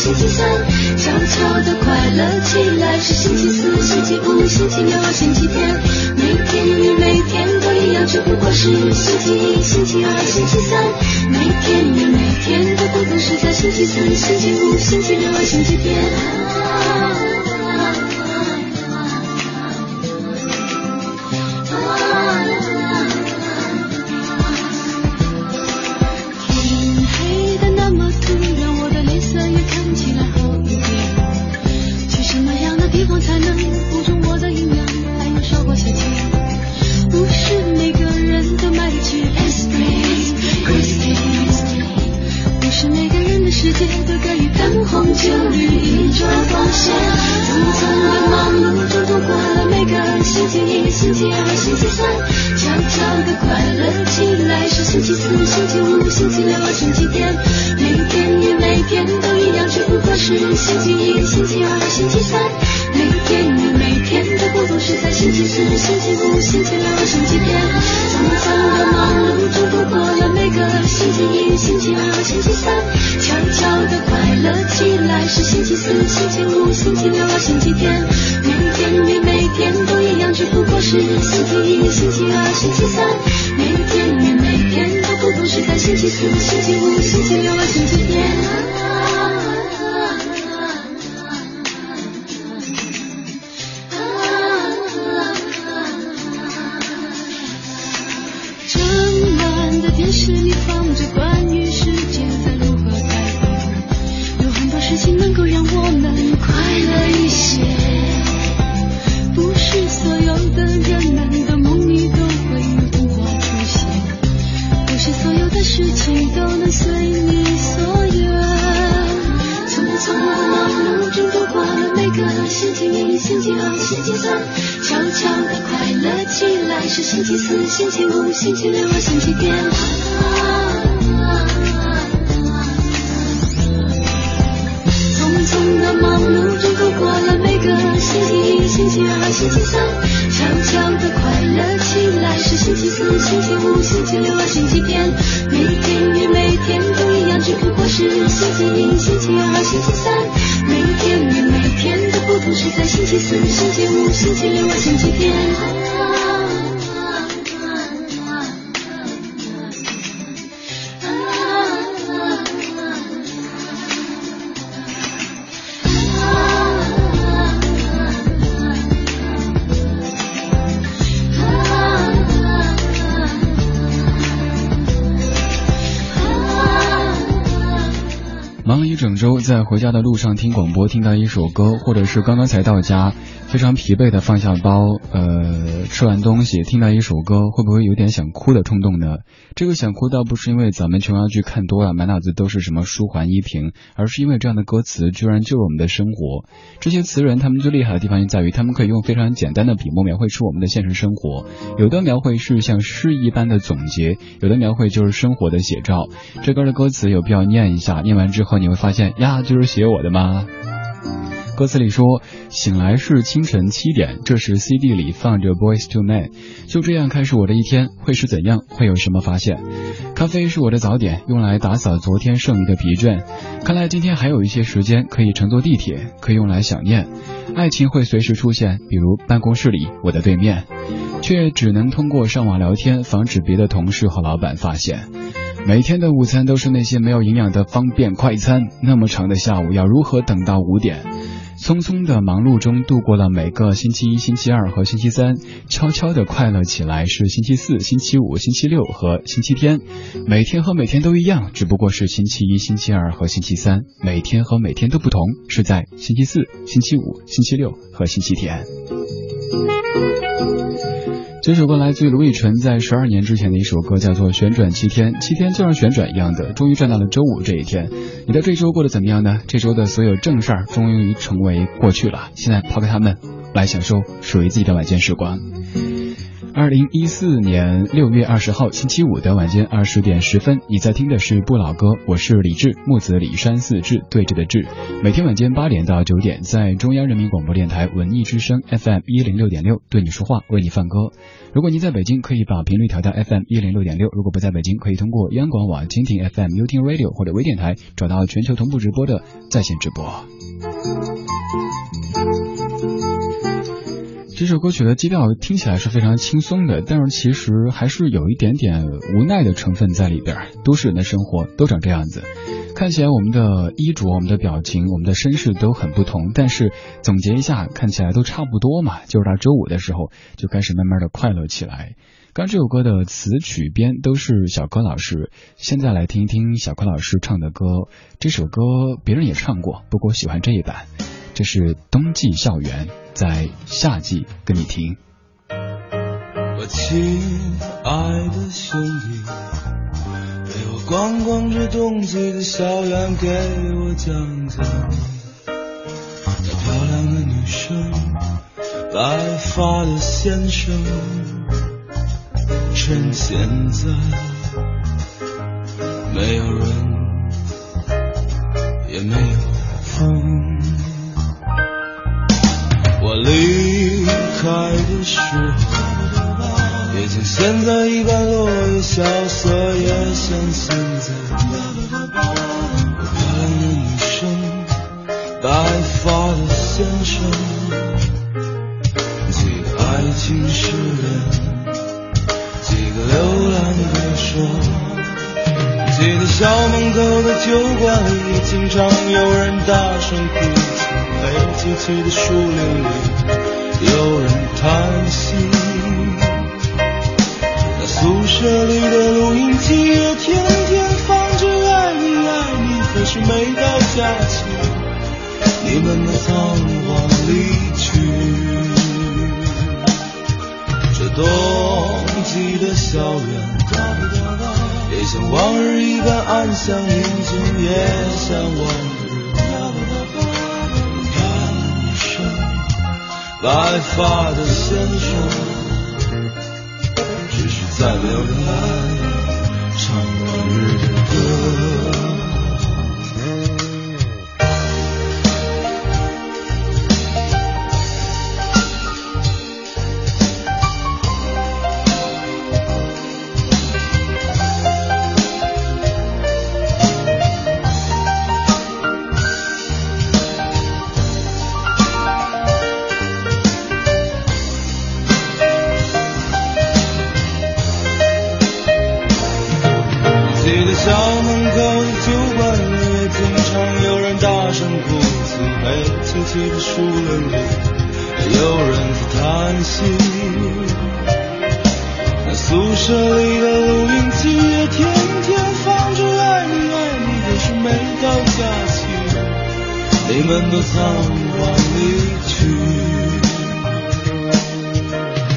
星期三悄悄的快乐起来是星期四星期五星期六星期天。每天与每天都一样只不过是星期一星期二星期三。每天与每天都不同是在星期四星期五星期六星期天。啊。在回家的路上听广播，听到一首歌，或者是刚刚才到家，非常疲惫的放下包，呃，吃完东西听到一首歌，会不会有点想哭的冲动呢？这个想哭倒不是因为咱们琼瑶剧看多了，满脑子都是什么舒缓依萍，而是因为这样的歌词居然就是我们的生活。这些词人他们最厉害的地方就在于，他们可以用非常简单的笔墨描绘出我们的现实生活。有的描绘是像诗一般的总结，有的描绘就是生活的写照。这歌的歌词有必要念一下，念完之后你会发现呀，就是写我的吗？歌词里说，醒来是清晨七点，这时 CD 里放着 Boys to Men，就这样开始我的一天，会是怎样？会有什么发现？咖啡是我的早点，用来打扫昨天剩余的疲倦。看来今天还有一些时间可以乘坐地铁，可以用来想念。爱情会随时出现，比如办公室里我的对面，却只能通过上网聊天，防止别的同事和老板发现。每天的午餐都是那些没有营养的方便快餐，那么长的下午要如何等到五点？匆匆的忙碌中度过了每个星期一、星期二和星期三，悄悄的快乐起来是星期四、星期五、星期六和星期天。每天和每天都一样，只不过是星期一、星期二和星期三。每天和每天都不同，是在星期四、星期五、星期六和星期天。这首歌来自于卢以纯在十二年之前的一首歌，叫做《旋转七天》，七天就像旋转一样的，终于转到了周五这一天。你的这周过得怎么样呢？这周的所有正事儿终于成为过去了，现在抛开他们，来享受属于自己的晚间时光。二零一四年六月二十号星期五的晚间二十点十分，你在听的是不老歌，我是李志，木子李山四志对峙的志。每天晚间八点到九点，在中央人民广播电台文艺之声 FM 一零六点六对你说话，为你放歌。如果您在北京，可以把频率调到 FM 一零六点六；如果不在北京，可以通过央广网蜻蜓 FM、优听 Radio 或者微电台找到全球同步直播的在线直播。这首歌曲的基调听起来是非常轻松的，但是其实还是有一点点无奈的成分在里边。都市人的生活都长这样子，看起来我们的衣着、我们的表情、我们的身世都很不同，但是总结一下，看起来都差不多嘛。就是到周五的时候，就开始慢慢的快乐起来。刚这首歌的词曲编都是小柯老师，现在来听一听小柯老师唱的歌。这首歌别人也唱过，不过喜欢这一版。这是冬季校园。在夏季跟你听。我亲爱的兄弟，陪我逛逛这冬季的校园，给我讲讲那漂亮的女生，白发的先生，趁现在没有人，也没有风。我离开的时候，也像现在一般落叶萧瑟，也像现在。有漂亮的女生，白发的先生，几个爱情诗人，几个流浪歌手。记得校门口的酒馆里，经常有人大声哭泣。黑漆漆的树林里，有人叹息。那宿舍里的录音机也天天放着《爱你爱你》，可是每到假期，你们都仓皇离去。这冬季的校园，也像往日一般安详宁静，也像往。白发的先生，只是再没有人来唱往日的歌。树林里，有人在叹息。那宿舍里的录音机也天天放着《爱你爱你》，可是每到假期。你们都仓皇离去。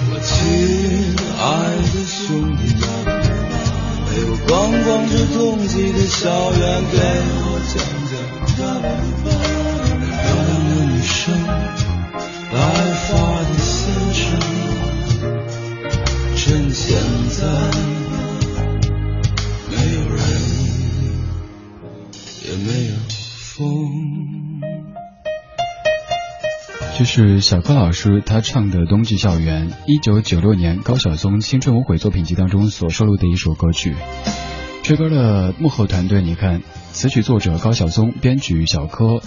我亲爱的兄弟，陪我逛逛这冬季的校园，给我是小柯老师他唱的《冬季校园》，一九九六年高晓松青春无悔作品集当中所收录的一首歌曲。这歌的幕后团队，你看，词曲作者高晓松，编曲小柯，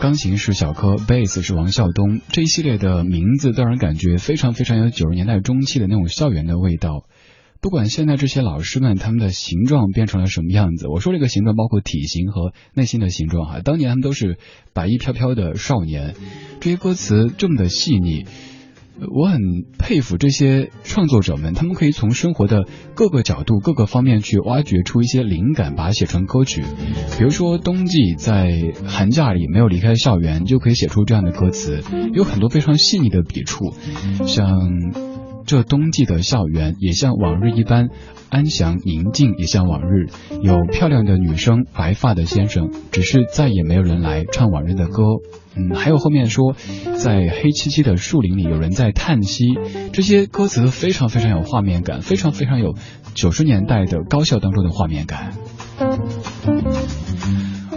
钢琴是小柯，贝斯是王孝东，这一系列的名字让人感觉非常非常有九十年代中期的那种校园的味道。不管现在这些老师们他们的形状变成了什么样子，我说这个形状包括体型和内心的形状哈。当年他们都是白衣飘飘的少年，这些歌词这么的细腻，我很佩服这些创作者们，他们可以从生活的各个角度、各个方面去挖掘出一些灵感，把它写成歌曲。比如说冬季在寒假里没有离开校园，就可以写出这样的歌词，有很多非常细腻的笔触，像。这冬季的校园也像往日一般安详宁静，也像往日有漂亮的女生，白发的先生，只是再也没有人来唱往日的歌。嗯，还有后面说，在黑漆漆的树林里有人在叹息，这些歌词非常非常有画面感，非常非常有九十年代的高校当中的画面感。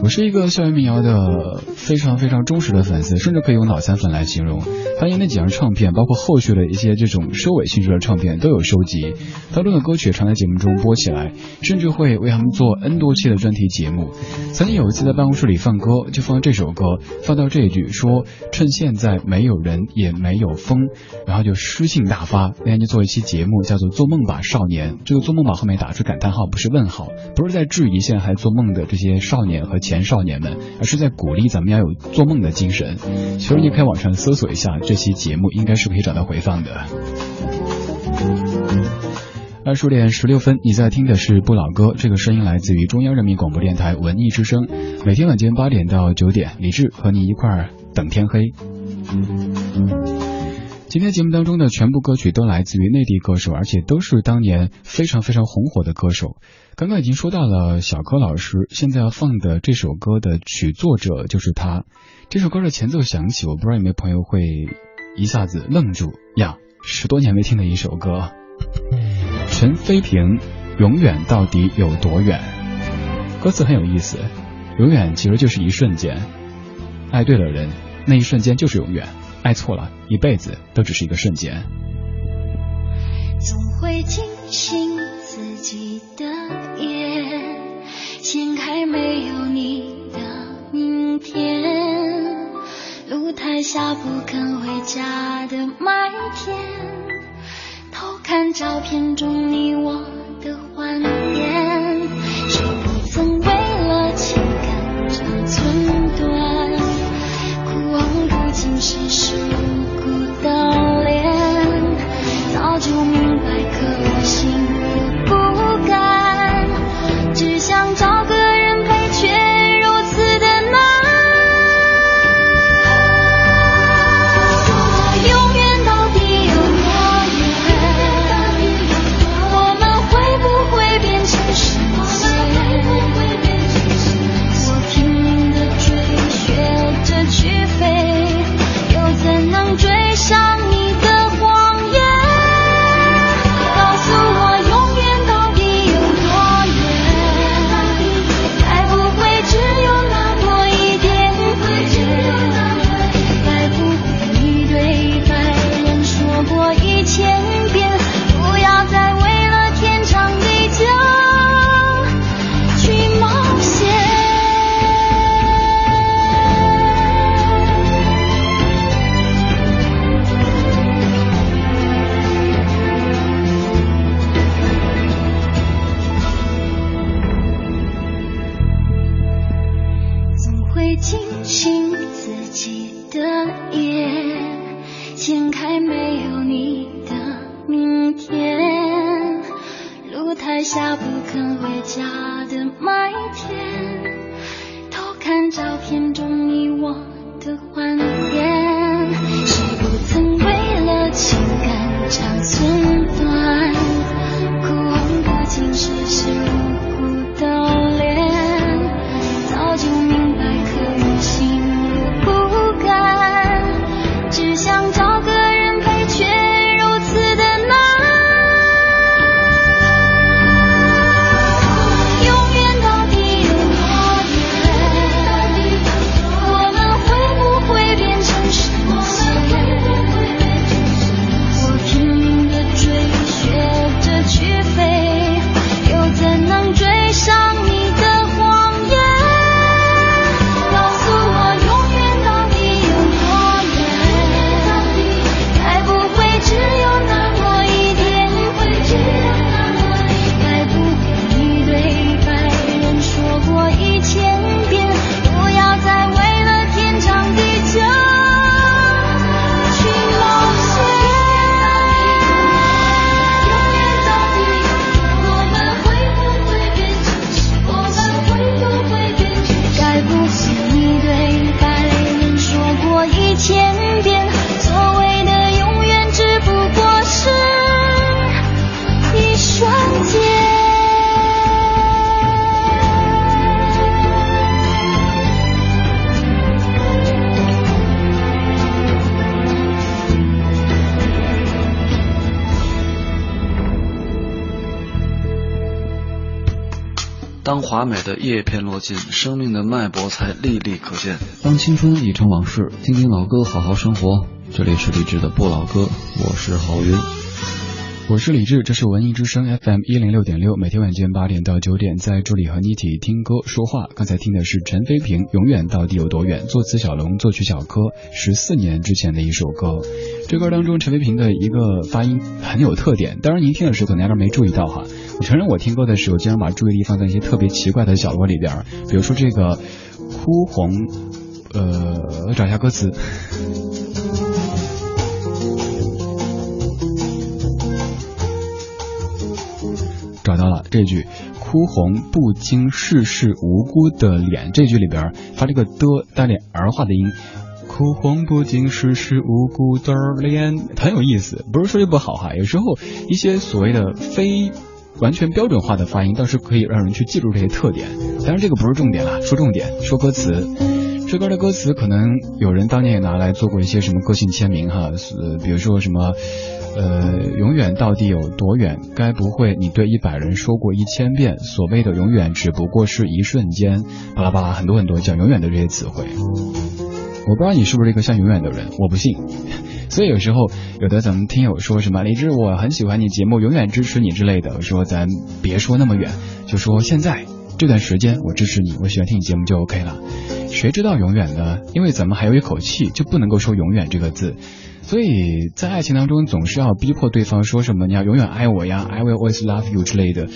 我是一个校园民谣的非常非常忠实的粉丝，甚至可以用脑残粉来形容。发现那几张唱片，包括后续的一些这种收尾性质的唱片，都有收集。当中的歌曲常在节目中播起来，甚至会为他们做 N 多期的专题节目。曾经有一次在办公室里放歌，就放这首歌，放到这一句说：“趁现在没有人也没有风”，然后就诗性大发。那天就做一期节目，叫做《做梦吧少年》。这个“做梦吧”后面打出感叹号，不是问号，不是在质疑现在还做梦的这些少年和前少年们，而是在鼓励咱们要有做梦的精神。其实你可以网上搜索一下。这期节目应该是可以找到回放的。二十点十六分，你在听的是不老歌，这个声音来自于中央人民广播电台文艺之声。每天晚间八点到九点，李志和你一块儿等天黑。今天节目当中的全部歌曲都来自于内地歌手，而且都是当年非常非常红火的歌手。刚刚已经说到了小柯老师，现在要放的这首歌的曲作者就是他。这首歌的前奏响起，我不知道有没有朋友会一下子愣住呀？十多年没听的一首歌，陈飞平，永远到底有多远？歌词很有意思，永远其实就是一瞬间，爱对了人，那一瞬间就是永远；爱错了，一辈子都只是一个瞬间。总会惊醒自己的眼，掀开没有你的明天。露台下不肯回家的麦田，偷看照片中你我的欢颜，谁不曾为了情感长寸断？不是世故的脸，早就明白，可我心美的叶片落尽，生命的脉搏才历历可见。当青春已成往事，听听老歌，好好生活。这里是李志的不老歌，我是郝云，我是李志，这是文艺之声 FM 一零六点六，每天晚间八点到九点，在这里和你一起听歌说话。刚才听的是陈飞平《永远到底有多远》，作词小龙，作曲小柯，十四年之前的一首歌。这歌当中，陈飞平的一个发音很有特点，当然您听的时候可能压根没注意到哈。我承认我听歌的时候，经常把注意力放在一些特别奇怪的角落里边，比如说这个哭红，呃，找一下歌词，找到了这句“哭红不经世事无辜的脸”，这句里边发这个的带点儿化的音，“哭红不经世事无辜的脸”很有意思，不是说这不好哈，有时候一些所谓的非。完全标准化的发音倒是可以让人去记住这些特点，当然这个不是重点了，说重点，说歌词。这歌的歌词可能有人当年也拿来做过一些什么个性签名哈，呃，比如说什么，呃，永远到底有多远？该不会你对一百人说过一千遍？所谓的永远只不过是一瞬间，巴拉巴拉很多很多讲永远的这些词汇。我不知道你是不是一个像永远的人，我不信。所以有时候有的咱们听友说什么李志我很喜欢你节目，永远支持你之类的，我说咱别说那么远，就说现在这段时间我支持你，我喜欢听你节目就 OK 了。谁知道永远呢？因为咱们还有一口气，就不能够说永远这个字。所以在爱情当中总是要逼迫对方说什么你要永远爱我呀，I will always love you 之类的，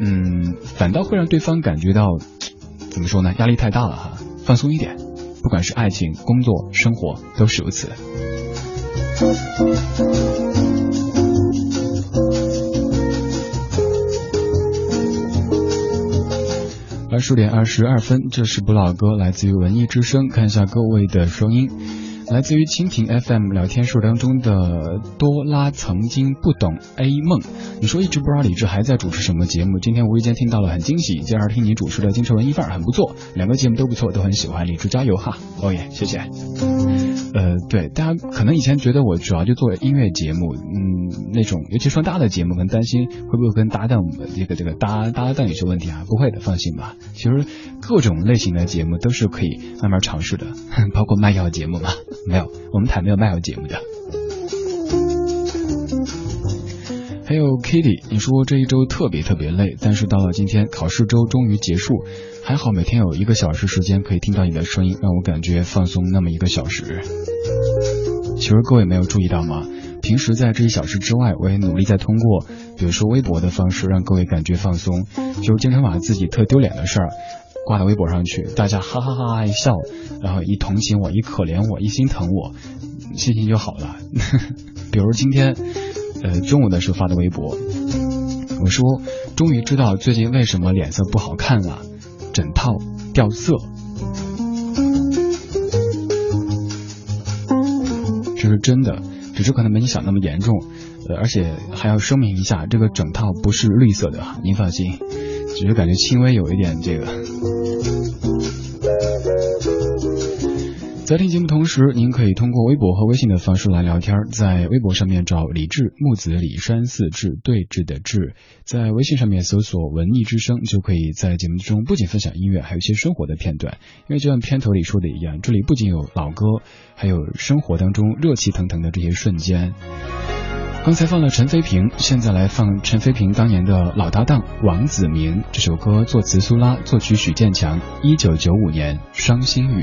嗯，反倒会让对方感觉到怎么说呢？压力太大了哈，放松一点。不管是爱情、工作、生活，都是如此。二十点二十二分，这是不老歌，来自于文艺之声。看一下各位的声音。来自于蜻蜓 FM 聊天室当中的多拉曾经不懂 A 梦，你说一直不知道李志还在主持什么节目，今天无意间听到了很惊喜，今儿听你主持的京城文艺范儿很不错，两个节目都不错，都很喜欢，李志加油哈，哦耶，谢谢。呃，对，大家可能以前觉得我主要就做音乐节目，嗯，那种尤其说搭的节目，可能担心会不会跟搭档这个这个搭搭档有些问题啊，不会的，放心吧。其实各种类型的节目都是可以慢慢尝试的，包括卖药节目嘛。没有，我们台没有卖药节目的。还有 Kitty，你说这一周特别特别累，但是到了今天考试周终于结束，还好每天有一个小时时间可以听到你的声音，让我感觉放松那么一个小时。其实各位没有注意到吗？平时在这一小时之外，我也努力在通过，比如说微博的方式，让各位感觉放松，就经常把自己特丢脸的事儿。挂到微博上去，大家哈哈哈哈一笑，然后一同情我，一可怜我，一心疼我，心情就好了。比如今天，呃，中午的时候发的微博，我说终于知道最近为什么脸色不好看了，枕套掉色，这是真的，只是可能没你想那么严重，呃，而且还要声明一下，这个枕套不是绿色的，您放心，只是感觉轻微有一点这个。在听节目同时，您可以通过微博和微信的方式来聊天。在微博上面找李志木子李山四志对峙的志，在微信上面搜索文艺之声，就可以在节目中不仅分享音乐，还有一些生活的片段。因为就像片头里说的一样，这里不仅有老歌，还有生活当中热气腾腾的这些瞬间。刚才放了陈飞平，现在来放陈飞平当年的老搭档王子明。这首歌作词苏拉，作曲许建强，一九九五年《伤心雨》。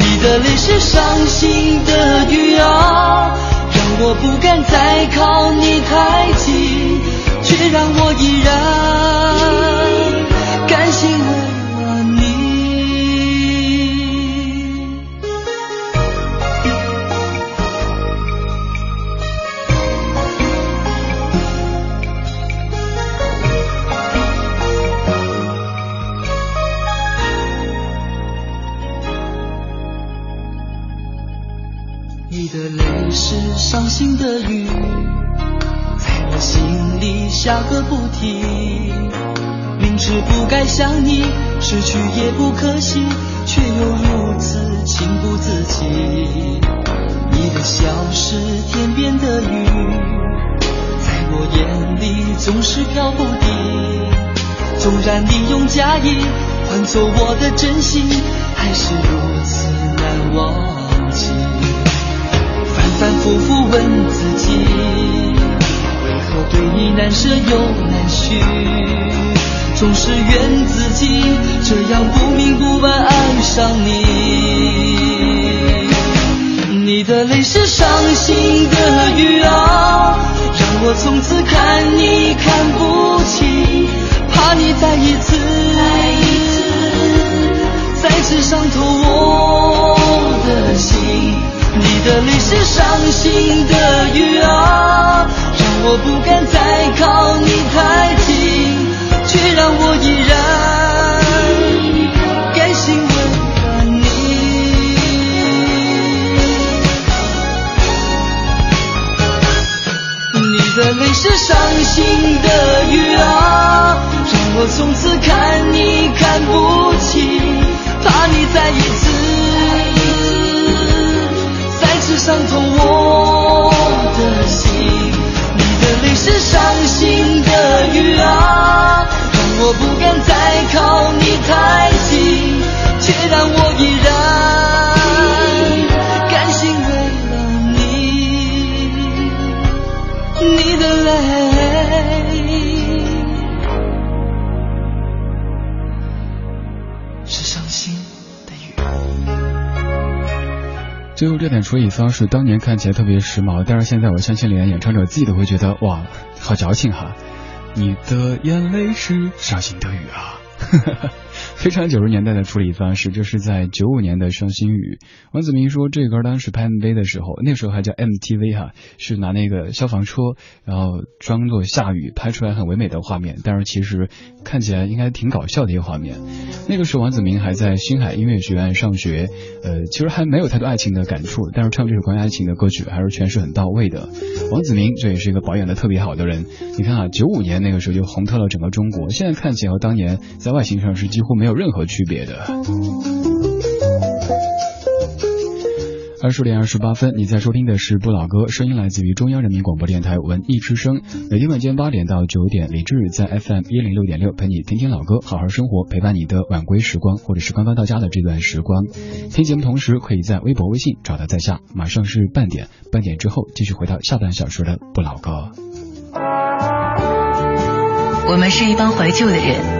你的泪是伤心的雨啊，让我不敢再靠你太近，却让我依然。失去也不可惜，却又如此情不自禁。你的笑是天边的云，在我眼里总是飘不定。纵然你用假意换走我的真心，还是如此难忘记。反复复问自己，为何对你难舍又难续？总是怨自己这样不明不白爱上你。你的泪是伤心的雨啊，让我从此看你看不清，怕你再一次再一次伤透我的心。你的泪是伤心的雨啊，让我不敢再靠你太近，却让我依然热点处理方式当年看起来特别时髦，但是现在我相信连演唱者自己都会觉得哇，好矫情哈！你的眼泪是伤心的雨啊。非常九十年代的处理方式，就是在九五年的《伤心雨》。王子明说，这歌当时拍 MV 的时候，那时候还叫 MTV 哈，是拿那个消防车，然后装作下雨，拍出来很唯美的画面。但是其实看起来应该挺搞笑的一个画面。那个时候王子明还在星海音乐学院上学，呃，其实还没有太多爱情的感触，但是唱这首关于爱情的歌曲还是诠释很到位的。王子明这也是一个保养的特别好的人。你看啊，九五年那个时候就红透了整个中国，现在看起来和当年在外形上是几乎没有有任何区别的。二十点二十八分，你在收听的是不老歌，声音来自于中央人民广播电台文艺之声。每天晚间八点到九点，李志在 FM 一零六点六陪你听听老歌，好好生活，陪伴你的晚归时光，或者是刚刚到家的这段时光。听节目同时，可以在微博、微信找到在下。马上是半点，半点之后继续回到下半小时的不老歌。我们是一帮怀旧的人，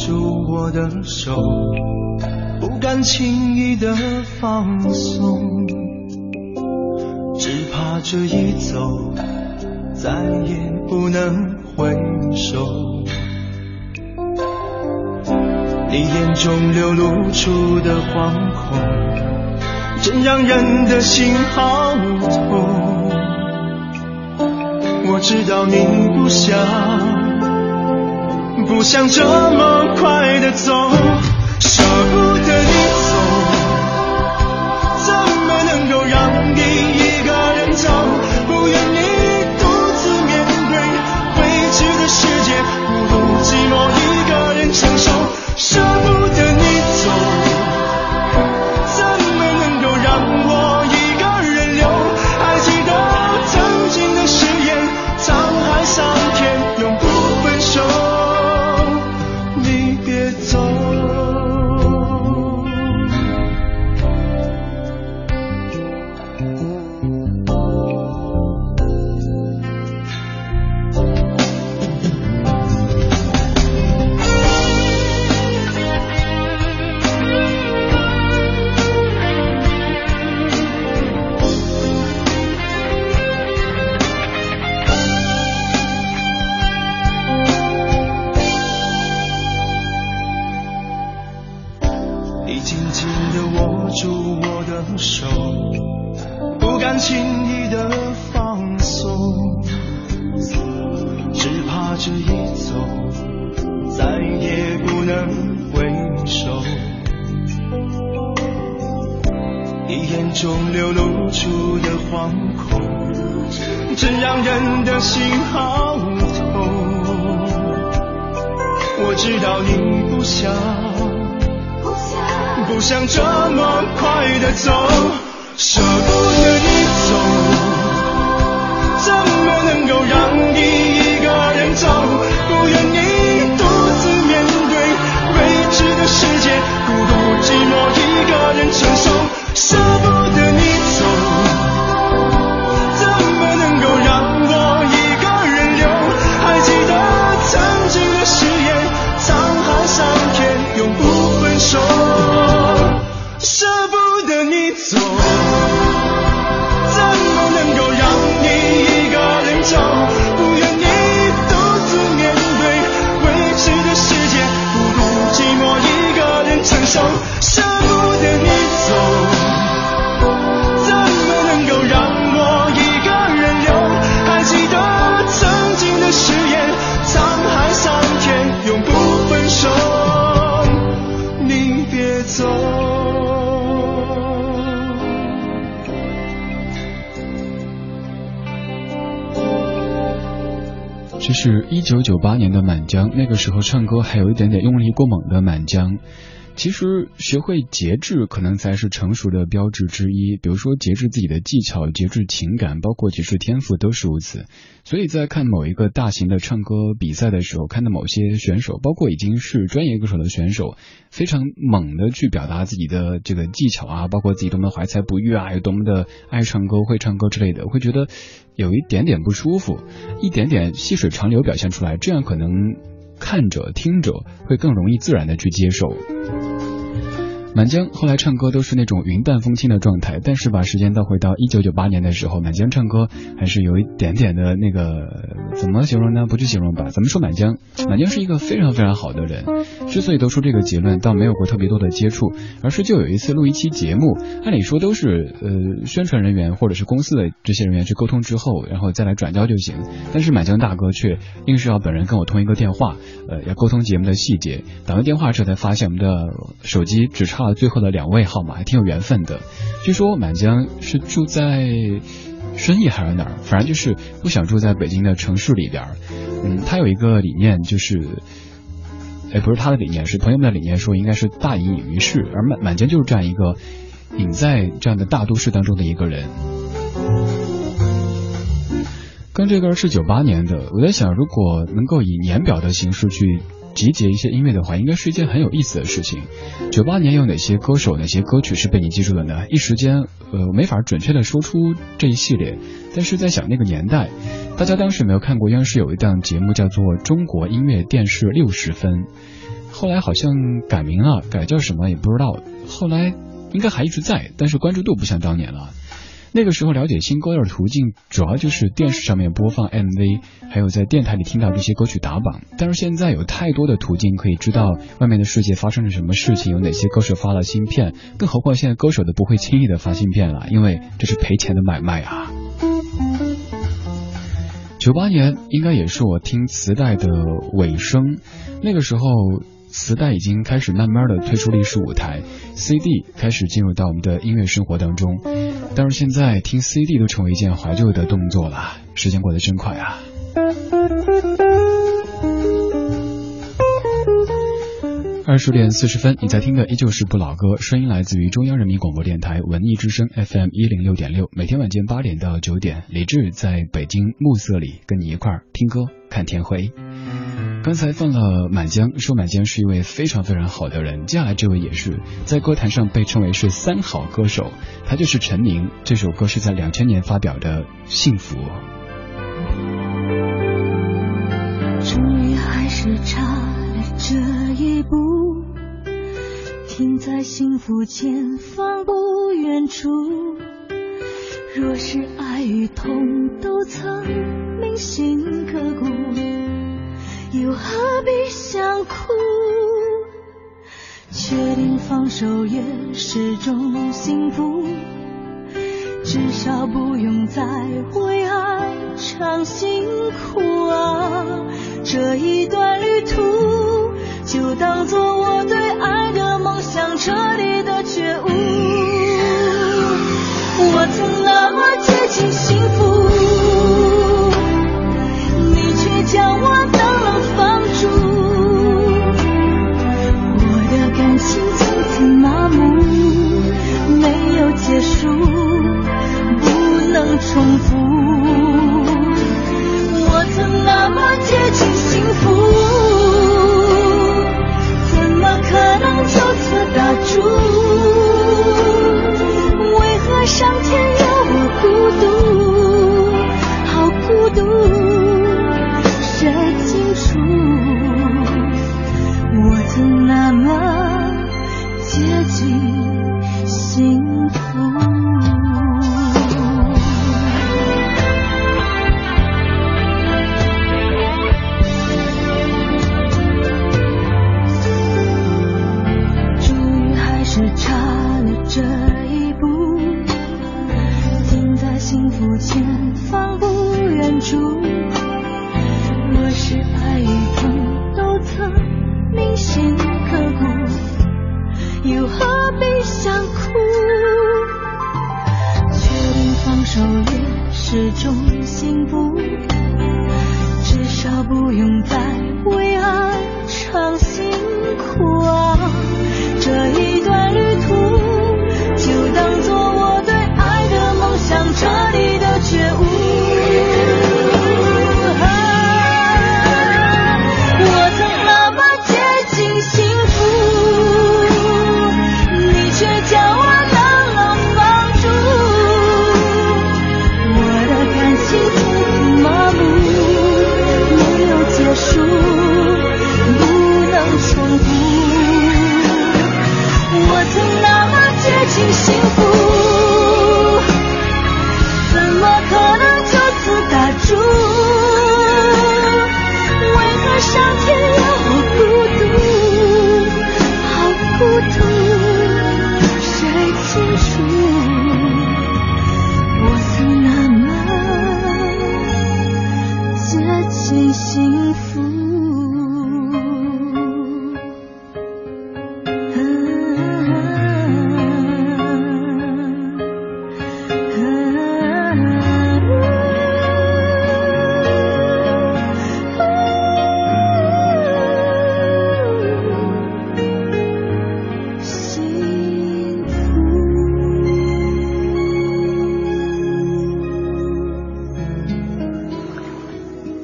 住我的手，不敢轻易的放松，只怕这一走，再也不能回首。你眼中流露出的惶恐，真让人的心好痛。我知道你不想。不想这么快的走，舍不得你走，怎么能够让你一个人走？不愿你独自面对未知的世界，孤独寂寞出的惶恐，真让人的心好痛。我知道你不想，不想这么快的走，舍不得你走，怎么能够让你一个人走？不愿你独自面对未知的世界，孤独寂寞一个人承受，舍不。是一九九八年的满江，那个时候唱歌还有一点点用力过猛的满江。其实学会节制可能才是成熟的标志之一，比如说节制自己的技巧、节制情感，包括节制天赋都是如此。所以在看某一个大型的唱歌比赛的时候，看到某些选手，包括已经是专业歌手的选手，非常猛的去表达自己的这个技巧啊，包括自己多么怀才不遇啊，有多么的爱唱歌、会唱歌之类的，会觉得有一点点不舒服，一点点细水长流表现出来，这样可能。看着听着会更容易自然的去接受。满江后来唱歌都是那种云淡风轻的状态，但是把时间倒回到一九九八年的时候，满江唱歌还是有一点点的那个怎么形容呢？不去形容吧。怎么说满江？满江是一个非常非常好的人。之所以得出这个结论，倒没有过特别多的接触，而是就有一次录一期节目，按理说都是呃宣传人员或者是公司的这些人员去沟通之后，然后再来转交就行。但是满江大哥却硬是要本人跟我通一个电话，呃，要沟通节目的细节。打完电话之后才发现我们的手机只差了最后的两位号码，还挺有缘分的。据说满江是住在顺义还是哪儿，反正就是不想住在北京的城市里边。嗯，他有一个理念就是。哎，不是他的理念，是朋友们的理念，说应该是大隐隐于市，而满满江就是这样一个隐在这样的大都市当中的一个人。跟这歌是九八年的，我在想，如果能够以年表的形式去集结一些音乐的话，应该是一件很有意思的事情。九八年有哪些歌手、哪些歌曲是被你记住的呢？一时间，呃，没法准确的说出这一系列，但是在想那个年代。大家当时没有看过央视有一档节目叫做《中国音乐电视六十分》，后来好像改名了，改叫什么也不知道。后来应该还一直在，但是关注度不像当年了。那个时候了解新歌的途径，主要就是电视上面播放 MV，还有在电台里听到这些歌曲打榜。但是现在有太多的途径可以知道外面的世界发生了什么事情，有哪些歌手发了芯片，更何况现在歌手都不会轻易的发芯片了，因为这是赔钱的买卖啊。九八年应该也是我听磁带的尾声，那个时候磁带已经开始慢慢的退出历史舞台，CD 开始进入到我们的音乐生活当中，但是现在听 CD 都成为一件怀旧的动作了，时间过得真快啊。二十点四十分，你在听的依旧是不老歌，声音来自于中央人民广播电台文艺之声 FM 一零六点六，每天晚间八点到九点，李志在北京暮色里跟你一块儿听歌看天灰。刚才放了满江，说满江是一位非常非常好的人，接下来这位也是在歌坛上被称为是三好歌手，他就是陈明。这首歌是在两千年发表的《幸福》。终于还是差了这一步。停在幸福前方不远处。若是爱与痛都曾铭心刻骨，又何必想哭？确定放手也是种幸福，至少不用再为爱尝辛苦啊！这一段旅途，就当做我对爱的梦。想彻底的觉悟，我曾那么接近幸福，你却将我结束，不能重复。我曾那么接近幸福。怎么可能就此打住，为何上天又何必想哭？决定放手也是种幸福至少不用再为爱伤心。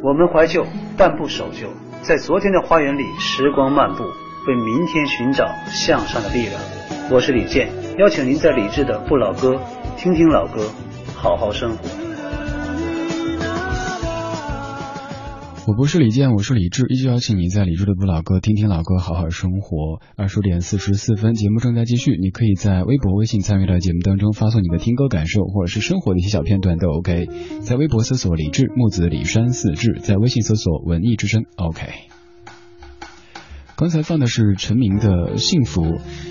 我们怀旧，但不守旧。在昨天的花园里，时光漫步，为明天寻找向上的力量。我是李健，邀请您在李志的不老歌，听听老歌，好好生活。我不是李健，我是李志，依旧邀请你在李志的不老歌听听老歌，好好生活。二十点四十四分，节目正在继续，你可以在微博、微信参与到节目当中，发送你的听歌感受或者是生活的一些小片段都 OK。在微博搜索李志木子李山四志，在微信搜索文艺之声 OK。刚才放的是陈明的《幸福》，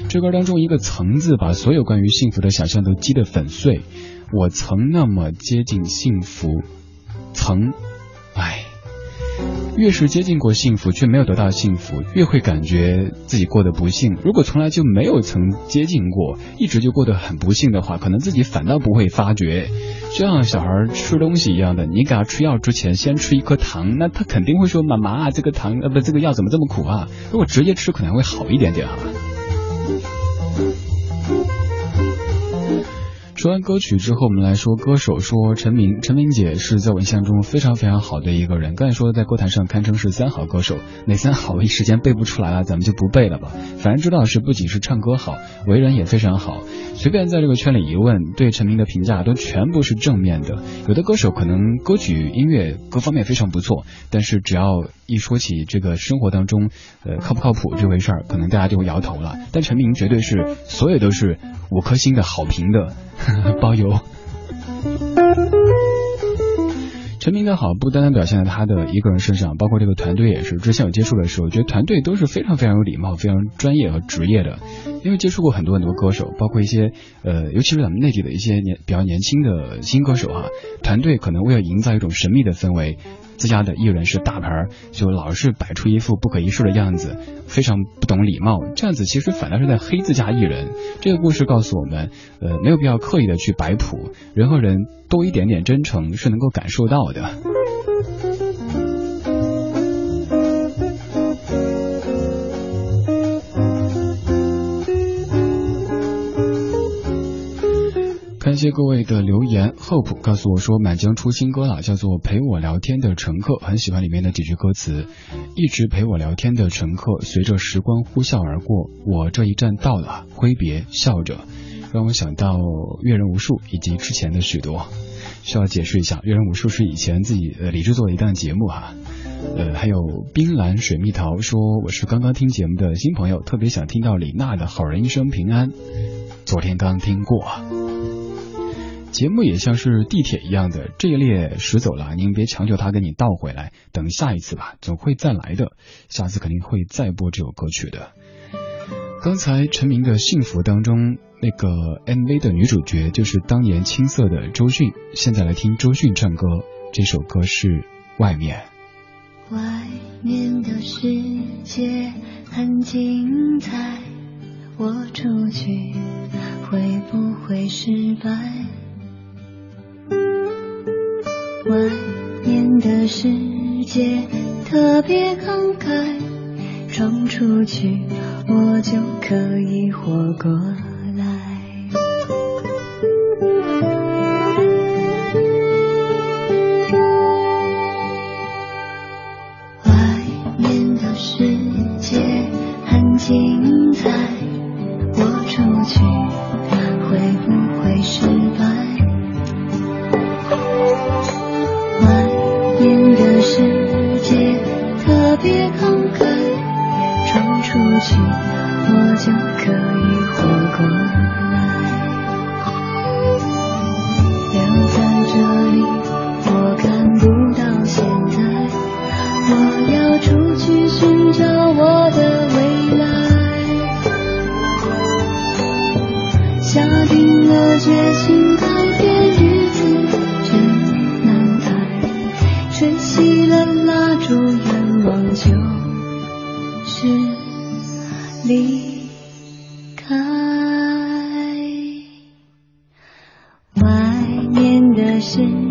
这歌当中一个“曾”字，把所有关于幸福的想象都击得粉碎。我曾那么接近幸福，曾，唉。越是接近过幸福，却没有得到幸福，越会感觉自己过得不幸。如果从来就没有曾接近过，一直就过得很不幸的话，可能自己反倒不会发觉。就像小孩吃东西一样的，你给他吃药之前先吃一颗糖，那他肯定会说：“妈妈，这个糖呃不，这个药怎么这么苦啊？”如果直接吃，可能会好一点点啊。说完歌曲之后，我们来说歌手。说陈明，陈明姐是在我印象中非常非常好的一个人。刚才说在歌坛上堪称是三好歌手，哪三好一时间背不出来了，咱们就不背了吧。反正知道是不仅是唱歌好，为人也非常好。随便在这个圈里一问，对陈明的评价都全部是正面的。有的歌手可能歌曲、音乐各方面非常不错，但是只要一说起这个生活当中，呃，靠不靠谱这回事儿，可能大家就会摇头了。但陈明绝对是所有都是五颗星的好评的。包邮。陈明的好不单单表现在他的一个人身上，包括这个团队也是。之前有接触的时候，我觉得团队都是非常非常有礼貌、非常专业和职业的。因为接触过很多很多歌手，包括一些呃，尤其是咱们内地的一些年比较年轻的新歌手哈，团队可能为了营造一种神秘的氛围。自家的艺人是大牌，就老是摆出一副不可一世的样子，非常不懂礼貌。这样子其实反倒是在黑自家艺人。这个故事告诉我们，呃，没有必要刻意的去摆谱，人和人多一点点真诚是能够感受到的。谢各位的留言，Hope 告诉我说，满江出新歌了，叫做《陪我聊天的乘客》，很喜欢里面的几句歌词，一直陪我聊天的乘客，随着时光呼啸而过，我这一站到了，挥别笑着，让我想到阅人无数以及之前的许多。需要解释一下，阅人无数是以前自己呃李制作的一档节目哈，呃还有冰蓝水蜜桃说我是刚刚听节目的新朋友，特别想听到李娜的好人一生平安，昨天刚听过。节目也像是地铁一样的，这一列驶走了，您别强求他给你倒回来，等下一次吧，总会再来的，下次肯定会再播这首歌曲的。刚才陈明的幸福当中，那个 MV 的女主角就是当年青涩的周迅，现在来听周迅唱歌，这首歌是《外面》。外面的世界很精彩，我出去会不会失败？外面的世界特别慷慨，闯出去我就可以活过来。了蜡烛，愿望就是离开。外面的世界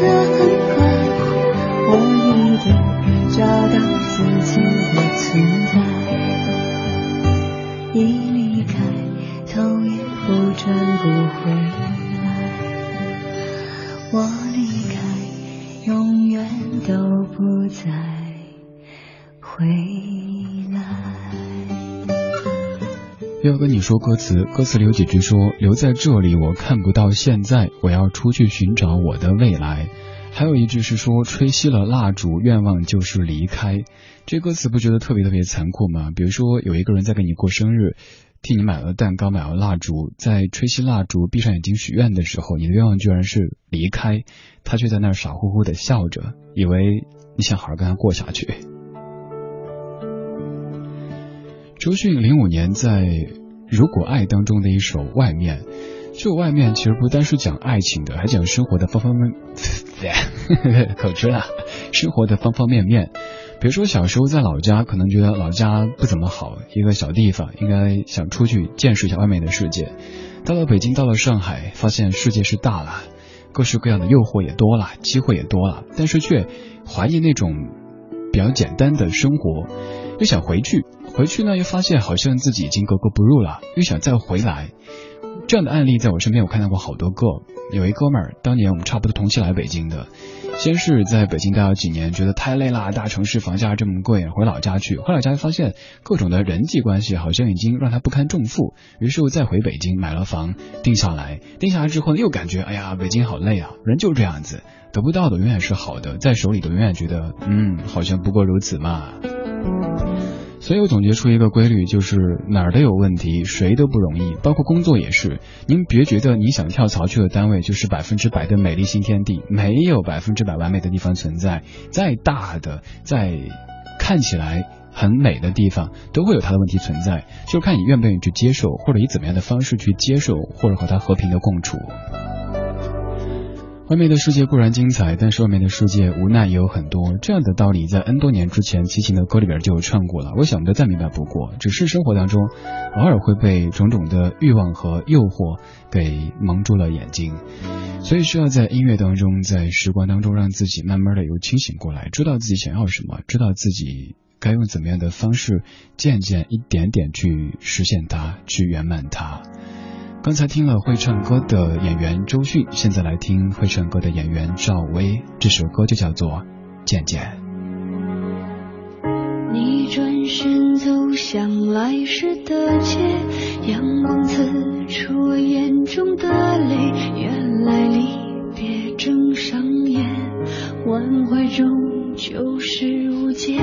的很说歌词，歌词里有几句说：“留在这里，我看不到现在，我要出去寻找我的未来。”还有一句是说：“吹熄了蜡烛，愿望就是离开。”这歌词不觉得特别特别残酷吗？比如说，有一个人在给你过生日，替你买了蛋糕，买了蜡烛，在吹熄蜡烛、闭上眼睛许愿的时候，你的愿望居然是离开，他却在那儿傻乎乎的笑着，以为你想好好跟他过下去。周迅零五年在《如果爱》当中的一首《外面》，这外面其实不单是讲爱情的，还讲生活的方方面面，口吃了，生活的方方面面。比如说小时候在老家，可能觉得老家不怎么好，一个小地方，应该想出去见识一下外面的世界。到了北京，到了上海，发现世界是大了，各式各样的诱惑也多了，机会也多了，但是却怀疑那种比较简单的生活，又想回去，回去呢又发现好像自己已经格格不入了，又想再回来。这样的案例在我身边我看到过好多个。有一哥们儿，当年我们差不多同期来北京的，先是在北京待了几年，觉得太累啦，大城市房价这么贵，回老家去。回老家发现各种的人际关系好像已经让他不堪重负，于是又再回北京买了房，定下来。定下来之后呢，又感觉哎呀，北京好累啊，人就这样子，得不到的永远是好的，在手里的永远觉得嗯，好像不过如此嘛。所以我总结出一个规律，就是哪儿都有问题，谁都不容易，包括工作也是。您别觉得你想跳槽去的单位就是百分之百的美丽新天地，没有百分之百完美的地方存在。再大的、再看起来很美的地方，都会有它的问题存在，就看你愿不愿意去接受，或者以怎么样的方式去接受，或者和它和平的共处。外面的世界固然精彩，但是外面的世界无奈也有很多。这样的道理在 N 多年之前，齐秦的歌里边就有唱过了。我想的再明白不过，只是生活当中偶尔会被种种的欲望和诱惑给蒙住了眼睛，所以需要在音乐当中，在时光当中，让自己慢慢的又清醒过来，知道自己想要什么，知道自己该用怎么样的方式，渐渐一点点去实现它，去圆满它。刚才听了会唱歌的演员周迅，现在来听会唱歌的演员赵薇。这首歌就叫做《渐渐》。你转身走向来时的街，阳光刺出眼中的泪。原来离别正上演，挽回终究是无解。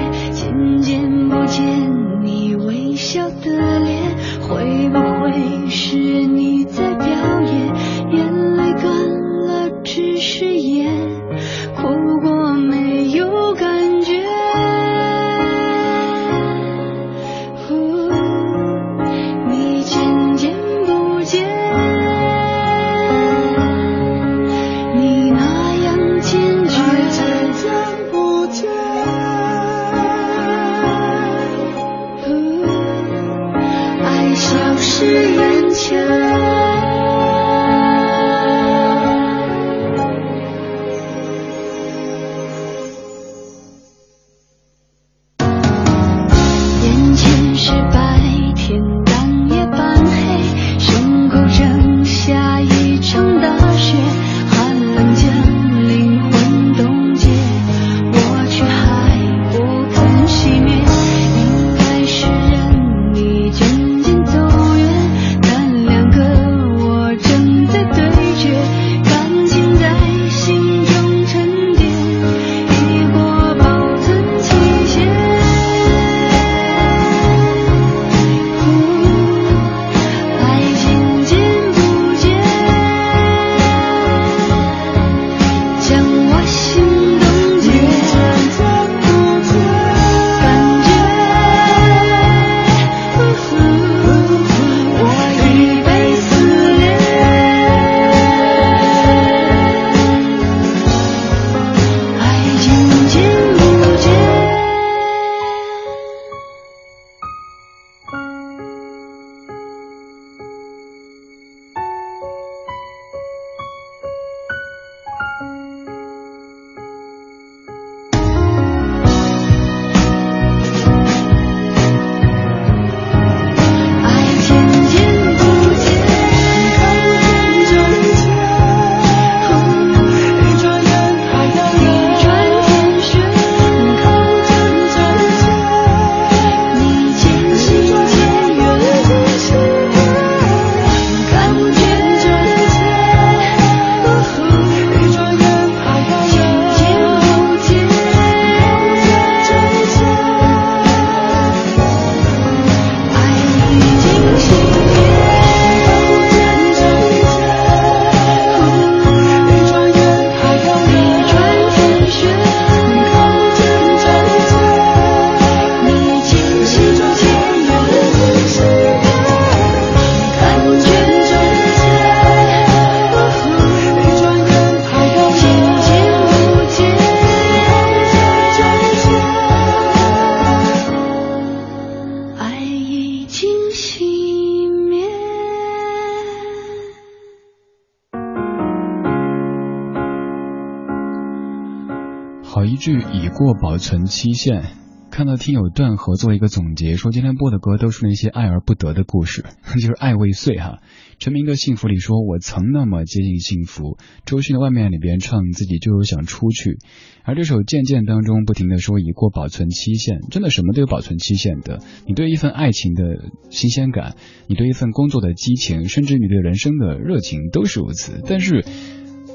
据已过保存期限。看到听友段和做一个总结，说今天播的歌都是那些爱而不得的故事，就是爱未遂哈。陈明的幸福里说，我曾那么接近幸福。周迅的外面里边唱自己就是想出去，而这首渐渐当中不停的说已过保存期限，真的什么都有保存期限的。你对一份爱情的新鲜感，你对一份工作的激情，甚至你对人生的热情都是如此。但是。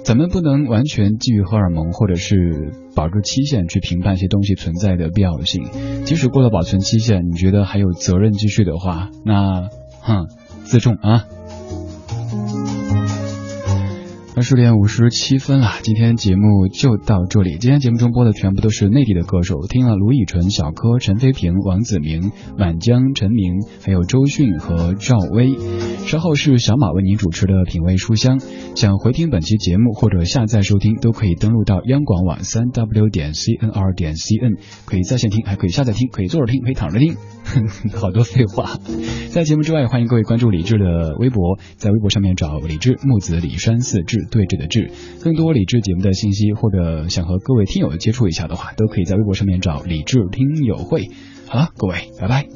咱们不能完全基于荷尔蒙或者是保质期限去评判一些东西存在的必要性。即使过了保存期限，你觉得还有责任继续的话，那哼，自重啊。二十点五十七分了，今天节目就到这里。今天节目中播的全部都是内地的歌手，听了卢以纯、小柯、陈飞平、王子明、满江、陈明，还有周迅和赵薇。稍后是小马为您主持的品味书香。想回听本期节目或者下载收听，都可以登录到央广网三 w 点 cnr 点 cn，可以在线听，还可以下载听，可以坐着听，可以躺着听。好多废话。在节目之外，欢迎各位关注李志的微博，在微博上面找李志木子李山四志对峙的峙。更多李智节目的信息，或者想和各位听友接触一下的话，都可以在微博上面找李智听友会。好了，各位，拜拜。